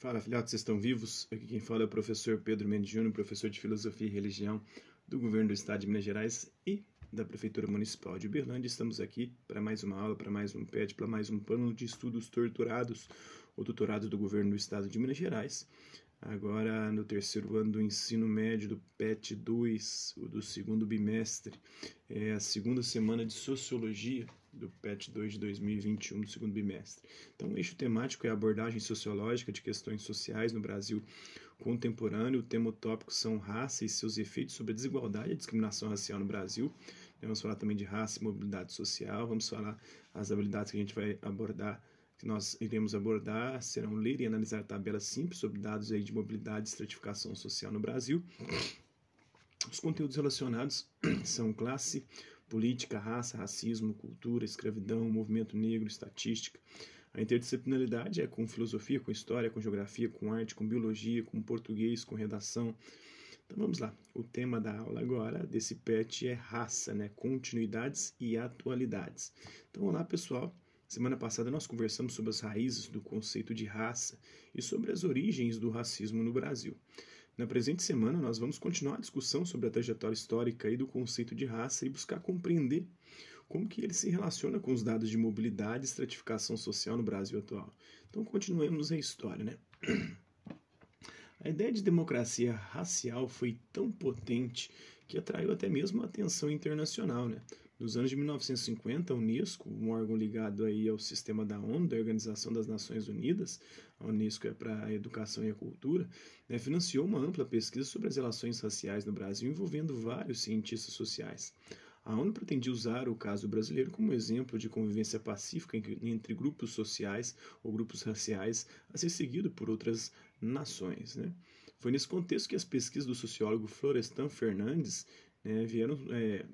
Fala, filhotes, vocês estão vivos? Aqui quem fala é o professor Pedro Mendes Júnior, professor de Filosofia e Religião do Governo do Estado de Minas Gerais e da Prefeitura Municipal de Uberlândia. Estamos aqui para mais uma aula, para mais um PET, para mais um plano de estudos torturados ou tutorados do Governo do Estado de Minas Gerais. Agora no terceiro ano do ensino médio do PET 2, do segundo bimestre, é a segunda semana de Sociologia do PET 2 de 2021, do segundo bimestre. Então, o eixo temático é a abordagem sociológica de questões sociais no Brasil contemporâneo. O tema tópico são raça e seus efeitos sobre a desigualdade e a discriminação racial no Brasil. Vamos falar também de raça e mobilidade social. Vamos falar as habilidades que a gente vai abordar que nós iremos abordar serão ler e analisar tabelas simples sobre dados aí de mobilidade e estratificação social no Brasil. Os conteúdos relacionados são classe, política, raça, racismo, cultura, escravidão, movimento negro, estatística. A interdisciplinaridade é com filosofia, com história, com geografia, com arte, com biologia, com português, com redação. Então vamos lá. O tema da aula agora desse PET é raça, né? Continuidades e atualidades. Então vamos lá, pessoal. Semana passada nós conversamos sobre as raízes do conceito de raça e sobre as origens do racismo no Brasil. Na presente semana, nós vamos continuar a discussão sobre a trajetória histórica e do conceito de raça e buscar compreender como que ele se relaciona com os dados de mobilidade e estratificação social no Brasil atual. Então, continuemos a história, né? A ideia de democracia racial foi tão potente que atraiu até mesmo a atenção internacional, né? Nos anos de 1950, a Unesco, um órgão ligado aí ao sistema da ONU, da Organização das Nações Unidas, a Unesco é para a Educação e a Cultura, né, financiou uma ampla pesquisa sobre as relações raciais no Brasil, envolvendo vários cientistas sociais. A ONU pretendia usar o caso brasileiro como exemplo de convivência pacífica entre grupos sociais ou grupos raciais a ser seguido por outras nações. Né? Foi nesse contexto que as pesquisas do sociólogo Florestan Fernandes né, vieram é,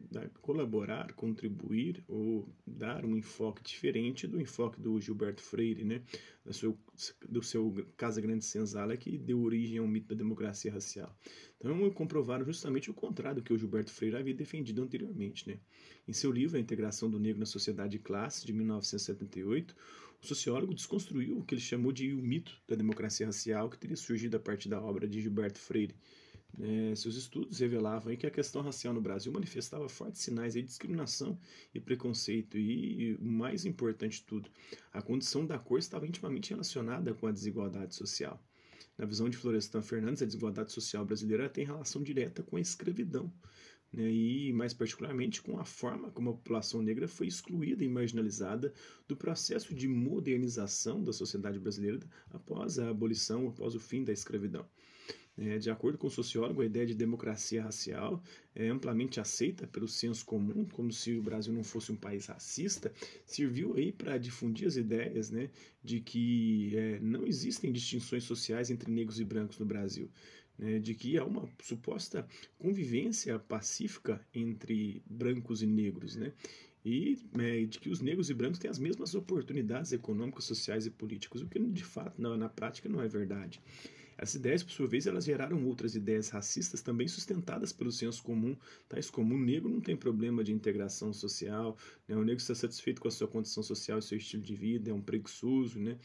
colaborar, contribuir ou dar um enfoque diferente do enfoque do Gilberto Freire, né, do seu, do seu Casa Grande Senzala, que deu origem ao mito da democracia racial. Então, comprovaram justamente o contrário do que o Gilberto Freire havia defendido anteriormente. Né. Em seu livro A Integração do Negro na Sociedade de Classe, de 1978, o sociólogo desconstruiu o que ele chamou de o mito da democracia racial que teria surgido a partir da obra de Gilberto Freire, é, seus estudos revelavam que a questão racial no Brasil manifestava fortes sinais de discriminação e preconceito, e, o mais importante de tudo, a condição da cor estava intimamente relacionada com a desigualdade social. Na visão de Florestan Fernandes, a desigualdade social brasileira tem relação direta com a escravidão, né, e mais particularmente com a forma como a população negra foi excluída e marginalizada do processo de modernização da sociedade brasileira após a abolição, após o fim da escravidão. É, de acordo com o sociólogo, a ideia de democracia racial é amplamente aceita pelo senso comum, como se o Brasil não fosse um país racista, serviu aí para difundir as ideias né, de que é, não existem distinções sociais entre negros e brancos no Brasil. Né, de que há uma suposta convivência pacífica entre brancos e negros, né, e é, de que os negros e brancos têm as mesmas oportunidades econômicas, sociais e políticas, o que de fato na, na prática não é verdade. Essas ideias, por sua vez, elas geraram outras ideias racistas também sustentadas pelo senso comum, tais como o negro não tem problema de integração social, né? o negro está satisfeito com a sua condição social e seu estilo de vida, é um preguiçoso, né?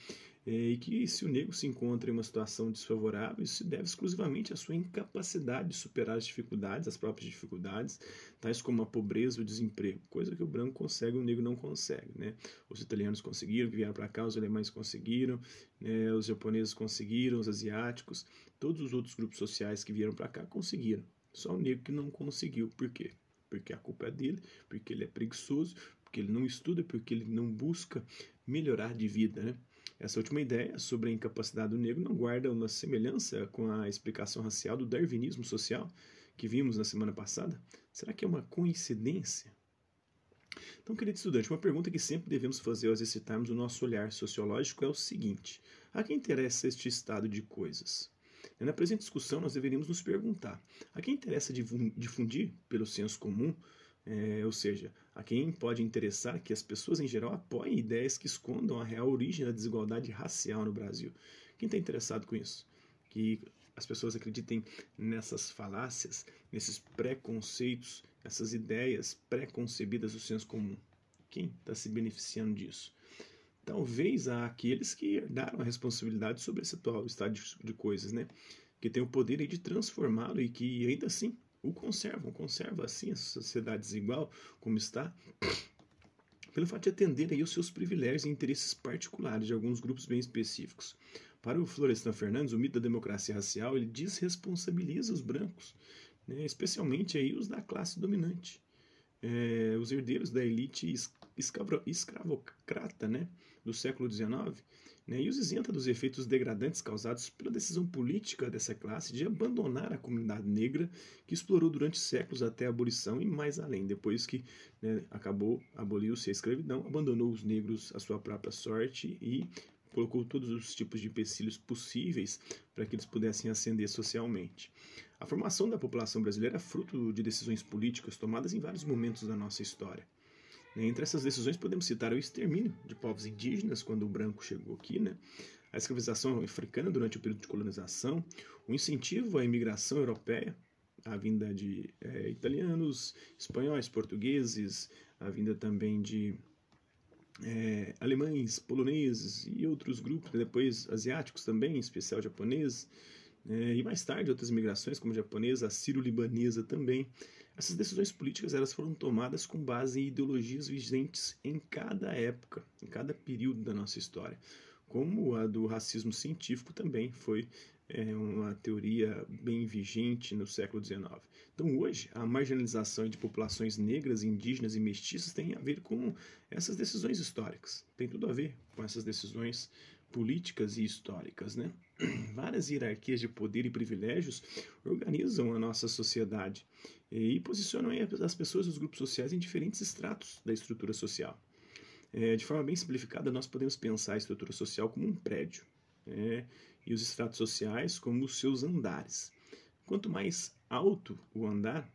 É, e que se o negro se encontra em uma situação desfavorável, isso se deve exclusivamente à sua incapacidade de superar as dificuldades, as próprias dificuldades, tais como a pobreza ou o desemprego, coisa que o branco consegue o negro não consegue. Né? Os italianos conseguiram, que vieram para cá, os alemães conseguiram, né? os japoneses conseguiram, os asiáticos, todos os outros grupos sociais que vieram para cá conseguiram. Só o negro que não conseguiu. Por quê? Porque a culpa é dele, porque ele é preguiçoso, porque ele não estuda, porque ele não busca melhorar de vida, né? Essa última ideia sobre a incapacidade do negro não guarda uma semelhança com a explicação racial do darwinismo social que vimos na semana passada? Será que é uma coincidência? Então, querido estudante, uma pergunta que sempre devemos fazer ao exercitarmos o nosso olhar sociológico é o seguinte: a quem interessa este estado de coisas? Na presente discussão, nós deveríamos nos perguntar: a quem interessa difundir, pelo senso comum, é, ou seja, a quem pode interessar que as pessoas em geral apoiem ideias que escondam a real origem da desigualdade racial no Brasil. Quem está interessado com isso? Que as pessoas acreditem nessas falácias, nesses preconceitos, essas ideias pré-concebidas do senso comum. Quem está se beneficiando disso? talvez àqueles que herdaram a responsabilidade sobre esse atual estado de coisas, né? Que tem o poder de transformá-lo e que ainda assim o conservam, conserva assim a sociedade desigual como está, pelo fato de atender aí os seus privilégios e interesses particulares de alguns grupos bem específicos. Para o Florestan Fernandes, o mito da democracia racial ele desresponsabiliza os brancos, né, especialmente aí os da classe dominante, é, os herdeiros da elite escravocrata né, do século XIX, né, e os isenta dos efeitos degradantes causados pela decisão política dessa classe de abandonar a comunidade negra que explorou durante séculos até a abolição e mais além, depois que né, acabou, aboliu-se a escravidão, abandonou os negros à sua própria sorte e colocou todos os tipos de empecilhos possíveis para que eles pudessem ascender socialmente. A formação da população brasileira é fruto de decisões políticas tomadas em vários momentos da nossa história. Entre essas decisões podemos citar o extermínio de povos indígenas quando o branco chegou aqui, né? a escravização africana durante o período de colonização, o incentivo à imigração europeia, a vinda de é, italianos, espanhóis, portugueses, a vinda também de é, alemães, poloneses e outros grupos, depois asiáticos também, em especial japoneses, é, e mais tarde outras migrações como japonesa, sírio-libanesa também. Essas decisões políticas elas foram tomadas com base em ideologias vigentes em cada época, em cada período da nossa história, como a do racismo científico também foi é, uma teoria bem vigente no século XIX. Então, hoje, a marginalização de populações negras, indígenas e mestiças tem a ver com essas decisões históricas. Tem tudo a ver com essas decisões políticas e históricas, né? Várias hierarquias de poder e privilégios organizam a nossa sociedade e posicionam as pessoas dos grupos sociais em diferentes estratos da estrutura social. É, de forma bem simplificada, nós podemos pensar a estrutura social como um prédio é, e os estratos sociais como os seus andares. Quanto mais alto o andar,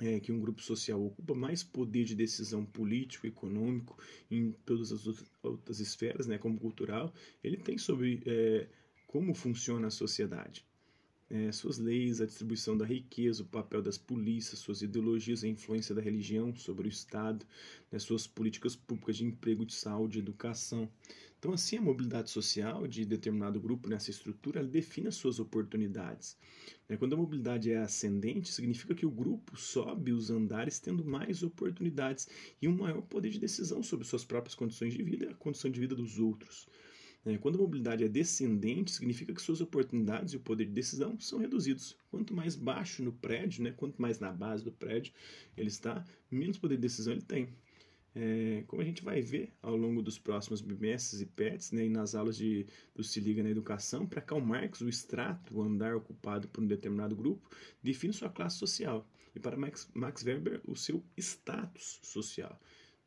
é, que um grupo social ocupa mais poder de decisão político, econômico, em todas as outras esferas, né, como cultural, ele tem sobre é, como funciona a sociedade. É, suas leis, a distribuição da riqueza, o papel das polícias, suas ideologias, a influência da religião sobre o Estado, né, suas políticas públicas de emprego, de saúde, educação. Então, assim, a mobilidade social de determinado grupo nessa estrutura define as suas oportunidades. Né? Quando a mobilidade é ascendente, significa que o grupo sobe os andares tendo mais oportunidades e um maior poder de decisão sobre suas próprias condições de vida e a condição de vida dos outros. Né? Quando a mobilidade é descendente, significa que suas oportunidades e o poder de decisão são reduzidos. Quanto mais baixo no prédio, né, quanto mais na base do prédio ele está, menos poder de decisão ele tem. É, como a gente vai ver ao longo dos próximos bimestres e PETs, né, e nas aulas de, do Se Liga na Educação, para Karl Marx, o extrato, o andar ocupado por um determinado grupo, define sua classe social. E para Max, Max Weber, o seu status social.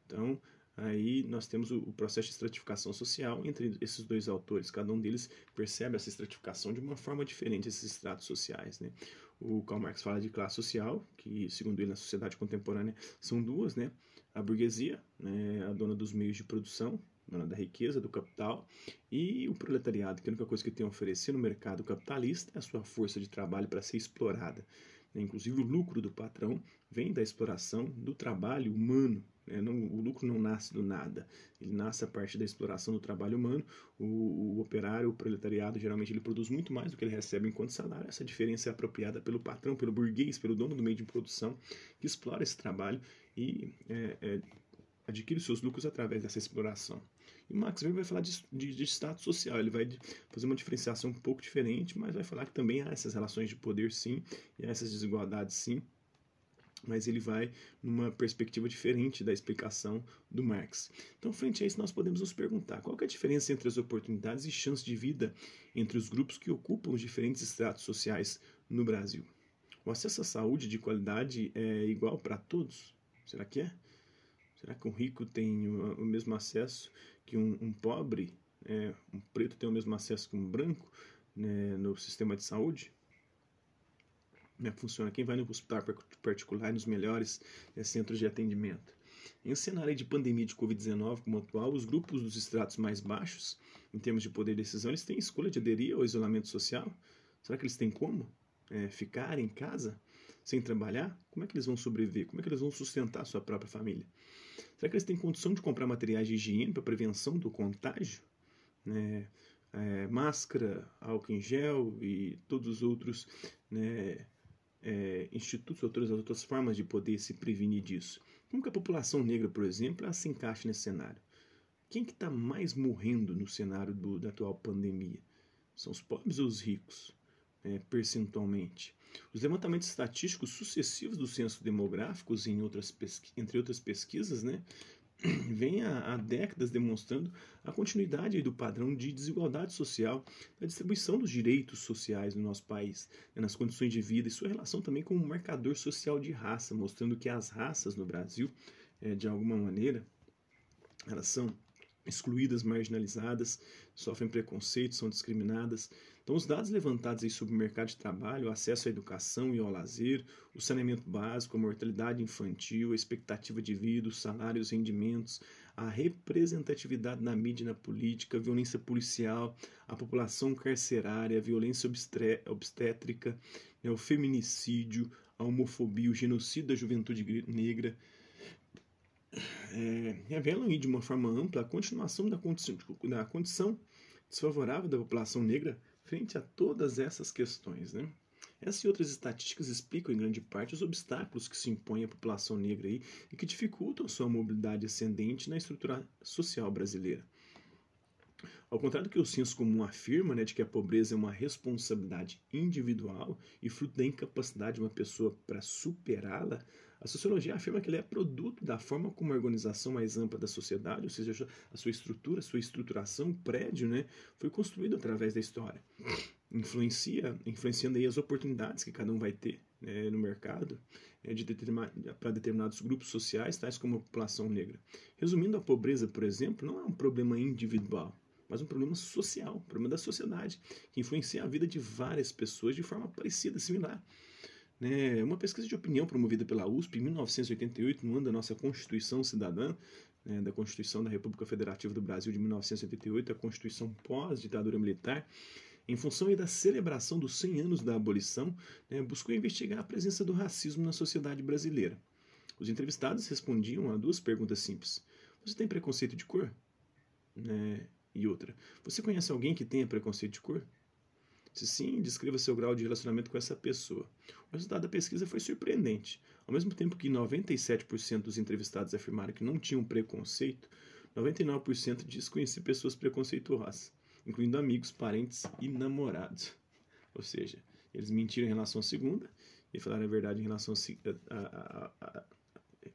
Então, aí nós temos o, processo de estratificação social entre esses dois autores. Cada um deles percebe essa estratificação de uma forma diferente, esses estratos sociais. Né? O Karl Marx fala de classe social, que, segundo ele, na sociedade contemporânea são duas, né? A burguesia, né, a dona dos meios de produção, dona da riqueza, do capital, e o proletariado, que a única coisa que tem a oferecer no mercado capitalista é a sua força de trabalho para ser explorada. Inclusive, o lucro do patrão vem da exploração do trabalho humano. Né? Não, o lucro não nasce do nada, ele nasce a partir da exploração do trabalho humano. O, o, operário, o proletariado, geralmente ele produz muito mais do que ele recebe enquanto salário. Essa diferença é apropriada pelo patrão, pelo burguês, pelo dono do meio de produção, que explora esse trabalho e é, é, adquire seus lucros através dessa exploração. E Max Weber vai falar de, de, de, status social, ele vai fazer uma diferenciação um pouco diferente, mas vai falar que também há essas relações de poder, sim, e há essas desigualdades, sim, mas ele vai numa perspectiva diferente da explicação do Marx. Então, frente a isso, nós podemos nos perguntar qual é a diferença entre as oportunidades e chances de vida entre os grupos que ocupam os diferentes estratos sociais no Brasil. O acesso à saúde de qualidade é igual para todos? Será que é? Será que um rico tem o, mesmo acesso que um, um pobre, é, um preto tem o mesmo acesso que um branco né, no sistema de saúde? É que funciona? Quem vai no hospital particular, nos melhores né, centros de atendimento? Em um cenário de pandemia de Covid-19 como atual, os grupos dos estratos mais baixos, em termos de poder de decisão, eles têm escolha de aderir ao isolamento social? Será que eles têm como é, ficar em casa? sem trabalhar, como é que eles vão sobreviver? Como é que eles vão sustentar a sua própria família? Será que eles têm condição de comprar materiais de higiene para prevenção do contágio? Né? É, máscara, álcool em gel e todos os outros né, é, institutos, outras, outras formas de poder se prevenir disso. Como que a população negra, por exemplo, ela se encaixa nesse cenário? Quem que está mais morrendo no cenário do, da atual pandemia? São os pobres ou os ricos, é, percentualmente? Os levantamentos estatísticos sucessivos dos censos demográficos, em outras entre outras pesquisas, né, vem há, décadas demonstrando a continuidade do padrão de desigualdade social, da distribuição dos direitos sociais no nosso país, né, nas condições de vida e sua relação também com o marcador social de raça, mostrando que as raças no Brasil, é, de alguma maneira, elas são excluídas, marginalizadas, sofrem preconceito, são discriminadas. Então, os dados levantados aí sobre o mercado de trabalho, o acesso à educação e ao lazer, o saneamento básico, a mortalidade infantil, a expectativa de vida, os salários, os rendimentos, a representatividade na mídia e na política, a violência policial, a população carcerária, a violência obstétrica, né, o feminicídio, a homofobia, o genocídio da juventude negra, é, revelam de uma forma ampla a continuação da condição, da condição desfavorável da população negra frente a todas essas questões. Né? Essas e outras estatísticas explicam em grande parte os obstáculos que se impõem à população negra aí, e que dificultam sua mobilidade ascendente na estrutura social brasileira. Ao contrário do que o senso comum afirma, né, de que a pobreza é uma responsabilidade individual e fruto da incapacidade de uma pessoa para superá-la, a sociologia afirma que ele é produto da forma como a organização mais ampla da sociedade, ou seja, a sua estrutura, a sua estruturação, o prédio, né, foi construído através da história. Influencia, influenciando aí as oportunidades que cada um vai ter né, no mercado é, de para determinados grupos sociais, tais como a população negra. Resumindo, a pobreza, por exemplo, não é um problema individual, mas um problema social, um problema da sociedade, que influencia a vida de várias pessoas de forma parecida, similar. Né, uma pesquisa de opinião promovida pela USP em 1988, no ano da nossa Constituição Cidadã, né, da Constituição da República Federativa do Brasil de 1988, a Constituição pós-ditadura militar, em função da celebração dos 100 anos da abolição, né, buscou investigar a presença do racismo na sociedade brasileira. Os entrevistados respondiam a duas perguntas simples: Você tem preconceito de cor? Né, e outra: Você conhece alguém que tenha preconceito de cor? Se sim, descreva seu grau de relacionamento com essa pessoa. O resultado da pesquisa foi surpreendente. Ao mesmo tempo que 97% dos entrevistados afirmaram que não tinham preconceito, 99% diz conhecer pessoas preconceituosas, incluindo amigos, parentes e namorados. Ou seja, eles mentiram em relação à segunda e falaram a verdade em relação a, a, a, a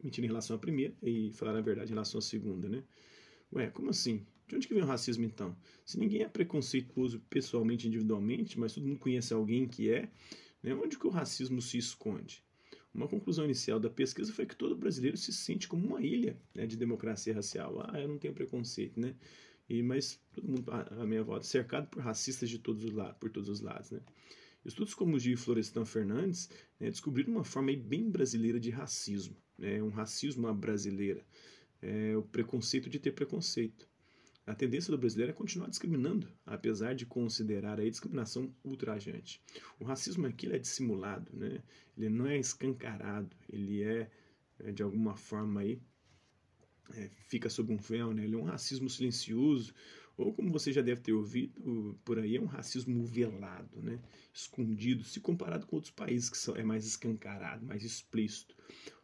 mentiram em relação à primeira e falaram a verdade em relação à segunda, né? Ué, como assim? De onde que vem o racismo então? Se ninguém é preconceituoso pessoalmente, individualmente, mas todo mundo conhece alguém que é, né, onde que o racismo se esconde? Uma conclusão inicial da pesquisa foi que todo brasileiro se sente como uma ilha né, de democracia racial. Ah, eu não tenho preconceito, né? E, mas todo mundo, a, minha volta, cercado por racistas de todos os lados, por todos os lados, né? Estudos como o de Florestan Fernandes né, descobriram uma forma bem brasileira de racismo, né, um racismo à brasileira, é, o preconceito de ter preconceito. A tendência do brasileiro é continuar discriminando, apesar de considerar a discriminação ultrajante. O racismo aqui é dissimulado, né? ele não é escancarado, ele é, é de alguma forma aí, é, fica sob um véu, né? ele é um racismo silencioso, ou como você já deve ter ouvido por aí, é um racismo velado, né? escondido, se comparado com outros países que são, é mais escancarado, mais explícito.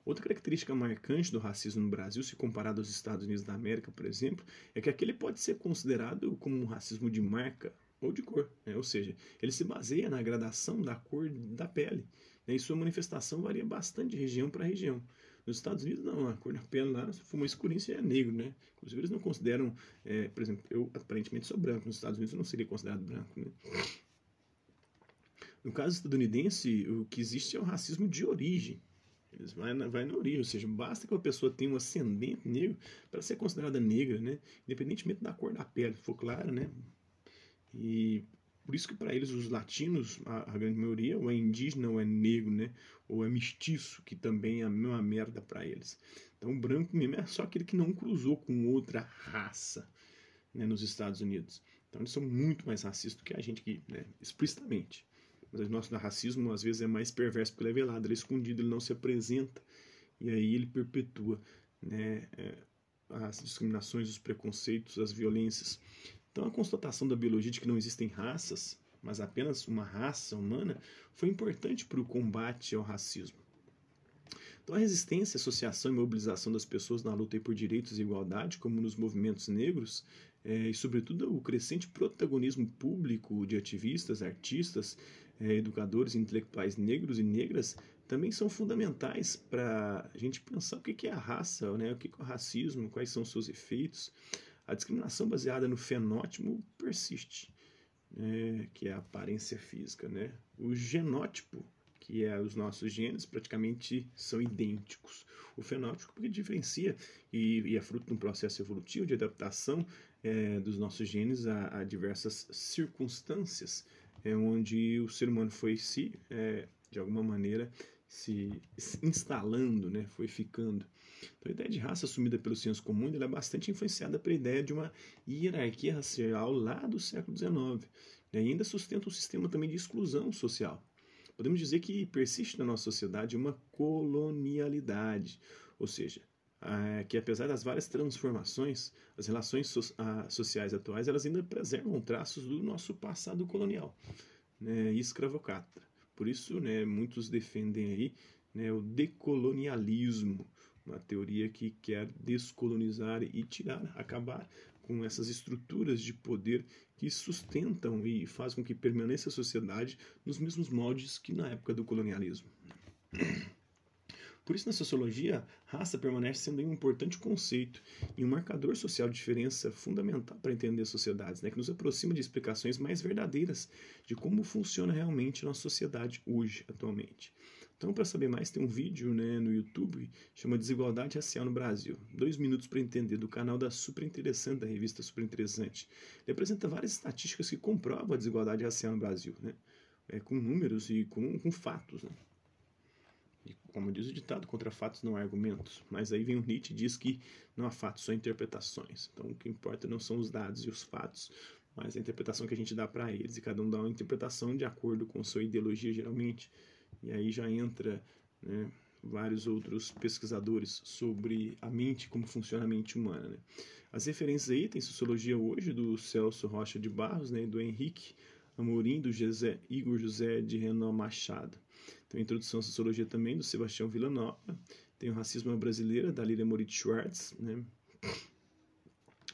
Outra característica marcante do racismo no Brasil, se comparado aos Estados Unidos da América, por exemplo, é que aquele pode ser considerado como um racismo de marca ou de cor, né? ou seja, ele se baseia na gradação da cor da pele, né? e sua manifestação varia bastante de região para região. Nos Estados Unidos, não, a cor da pele lá, se for uma escurinha, você é negro, né? Inclusive, eles não consideram, é, por exemplo, eu aparentemente sou branco, nos Estados Unidos eu não seria considerado branco, né? No caso estadunidense, o que existe é o racismo de origem, eles vai na, vai na origem, ou seja, basta que uma pessoa tenha um ascendente negro para ser considerada negra, né? Independentemente da cor da pele, se for clara, né? E por isso que para eles os latinos, a, a, grande maioria, ou é indígena ou é negro, né? Ou é mestiço, que também é a mesma merda para eles. Então, branco mesmo é só aquele que não cruzou com outra raça, né? Nos Estados Unidos. Então, eles são muito mais racistas do que a gente aqui, né? Explicitamente. Mas o nosso racismo às vezes é mais perverso porque ele é velado, ele é escondido, ele não se apresenta e aí ele perpetua né, é, as discriminações, os preconceitos, as violências. Então a constatação da biologia de que não existem raças, mas apenas uma raça humana, foi importante para o combate ao racismo. Então, a resistência, associação e mobilização das pessoas na luta por direitos e igualdade, como nos movimentos negros, é, e, sobretudo, o crescente protagonismo público de ativistas, artistas, é, educadores intelectuais negros e negras, também são fundamentais para a gente pensar o que é a raça, né? o que é o racismo, quais são os seus efeitos. A discriminação baseada no fenótipo persiste, né? que é a aparência física. Né? O genótipo que é os nossos genes, praticamente são idênticos. O fenótipo que diferencia e, e, é fruto de um processo evolutivo de adaptação é, dos nossos genes a, a diversas circunstâncias é, onde o ser humano foi se, é, de alguma maneira, se instalando, né, foi ficando. Então, a ideia de raça assumida pelo senso comum é bastante influenciada pela ideia de uma hierarquia racial lá do século XIX. E ainda sustenta um sistema também de exclusão social podemos dizer que persiste na nossa sociedade uma colonialidade, ou seja, que apesar das várias transformações, as relações sociais atuais elas ainda preservam traços do nosso passado colonial, né, escravocrata. Por isso, né, muitos defendem aí né, o decolonialismo, uma teoria que quer descolonizar e tirar, acabar com essas estruturas de poder que sustentam e fazem com que permaneça a sociedade nos mesmos moldes que na época do colonialismo. Por isso, na sociologia, raça permanece sendo um importante conceito e um marcador social de diferença fundamental para entender sociedades, né, que nos aproxima de explicações mais verdadeiras de como funciona realmente a nossa sociedade hoje, atualmente. Então, para saber mais, tem um vídeo né, no YouTube chama Desigualdade Racial no Brasil. Dois minutos para entender, do canal da Super Interessante, da revista Super Interessante. Ele apresenta várias estatísticas que comprovam a desigualdade racial no Brasil, né? É, com números e com, com fatos. Né? E, como diz o ditado, contra fatos não há argumentos. Mas aí vem o Nietzsche e diz que não há fatos, só interpretações. Então, o que importa não são os dados e os fatos, mas a interpretação que a gente dá para eles. E cada um dá uma interpretação de acordo com sua ideologia, geralmente e aí já entra né, vários outros pesquisadores sobre a mente, como funciona a mente humana. Né? As referências aí tem Sociologia Hoje, do Celso Rocha de Barros, né, do Henrique Amorim, do José, Igor José de Renan Machado. Tem Introdução à Sociologia também, do Sebastião Villanova. Tem o Racismo Brasileira, da Lília Moritz Schwartz. Né?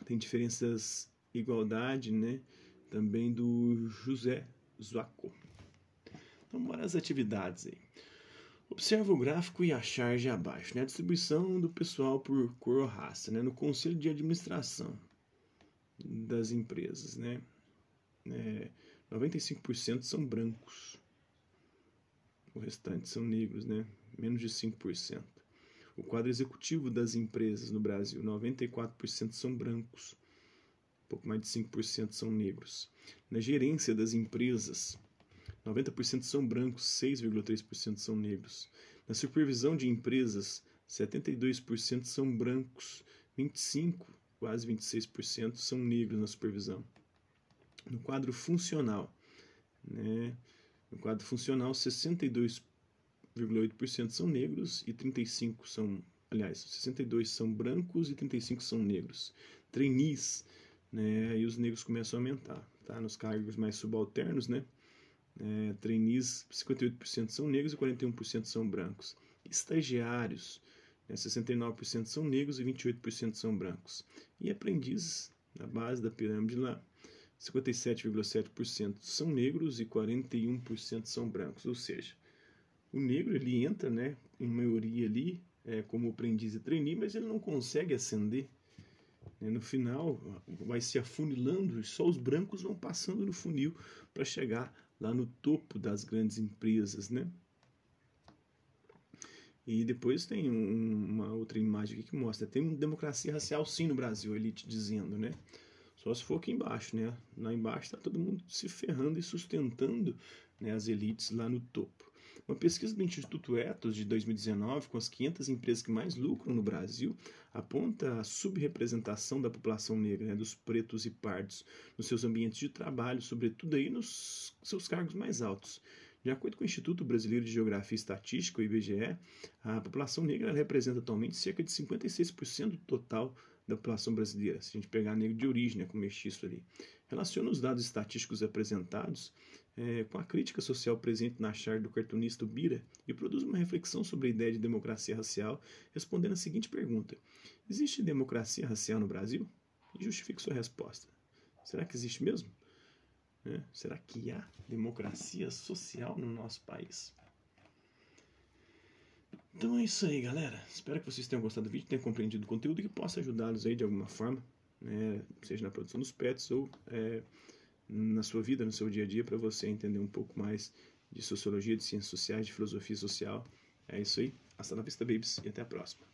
Tem Diferenças Igualdade, né? também do José Zuaco. Então, bora as atividades aí. Observa o gráfico e a charge abaixo, né? A distribuição do pessoal por cor ou raça, né? No conselho de administração das empresas, né? É, 95% são brancos. O restante são negros, né? Menos de 5%. O quadro executivo das empresas no Brasil, 94% são brancos. Pouco mais de 5% são negros. Na gerência das empresas, 90% são brancos, 6,3% são negros. Na supervisão de empresas, 72% são brancos, 25, quase 26% são negros na supervisão. No quadro funcional, né? No quadro funcional, 62,8% são negros e 35 são, aliás, 62 são brancos e 35 são negros. Trainees, né? Aí os negros começam a aumentar, tá? Nos cargos mais subalternos, né? é, trainees, 58% são negros e 41% são brancos. Estagiários, né, 69% são negros e 28% são brancos. E aprendizes, na base da pirâmide lá, 57,7% são negros e 41% são brancos. Ou seja, o negro ele entra, né, em maioria ali, é, como aprendiz e trainee, mas ele não consegue ascender. Né? No final, vai se afunilando e só os brancos vão passando no funil para chegar lá no topo das grandes empresas, né? E depois tem um, uma outra imagem aqui que mostra, tem democracia racial sim no Brasil, ele te dizendo, né? Só se for aqui embaixo, né? Lá embaixo está todo mundo se ferrando e sustentando né, as elites lá no topo. Uma pesquisa do Instituto Ethos de 2019, com as 500 empresas que mais lucram no Brasil, aponta a subrepresentação da população negra, né, dos pretos e pardos, nos seus ambientes de trabalho, sobretudo aí nos seus cargos mais altos. De acordo com o Instituto Brasileiro de Geografia e Estatística, o IBGE, a população negra representa atualmente cerca de 56% do total da população brasileira, se a gente pegar negro de origem, né, com mestiço ali. Relaciona os dados estatísticos apresentados é, com a crítica social presente na charge do cartunista Bira e produz uma reflexão sobre a ideia de democracia racial, respondendo a seguinte pergunta: Existe democracia racial no Brasil? E justifique sua resposta. Será que existe mesmo? É, será que há democracia social no nosso país? Então é isso aí, galera. Espero que vocês tenham gostado do vídeo, tenham compreendido o conteúdo e que possa ajudá-los aí de alguma forma, né? seja na produção dos pets ou é, na sua vida, no seu dia a dia, para você entender um pouco mais de sociologia, de ciências sociais, de filosofia social. É isso aí. Hasta la vista, babies, e até a próxima.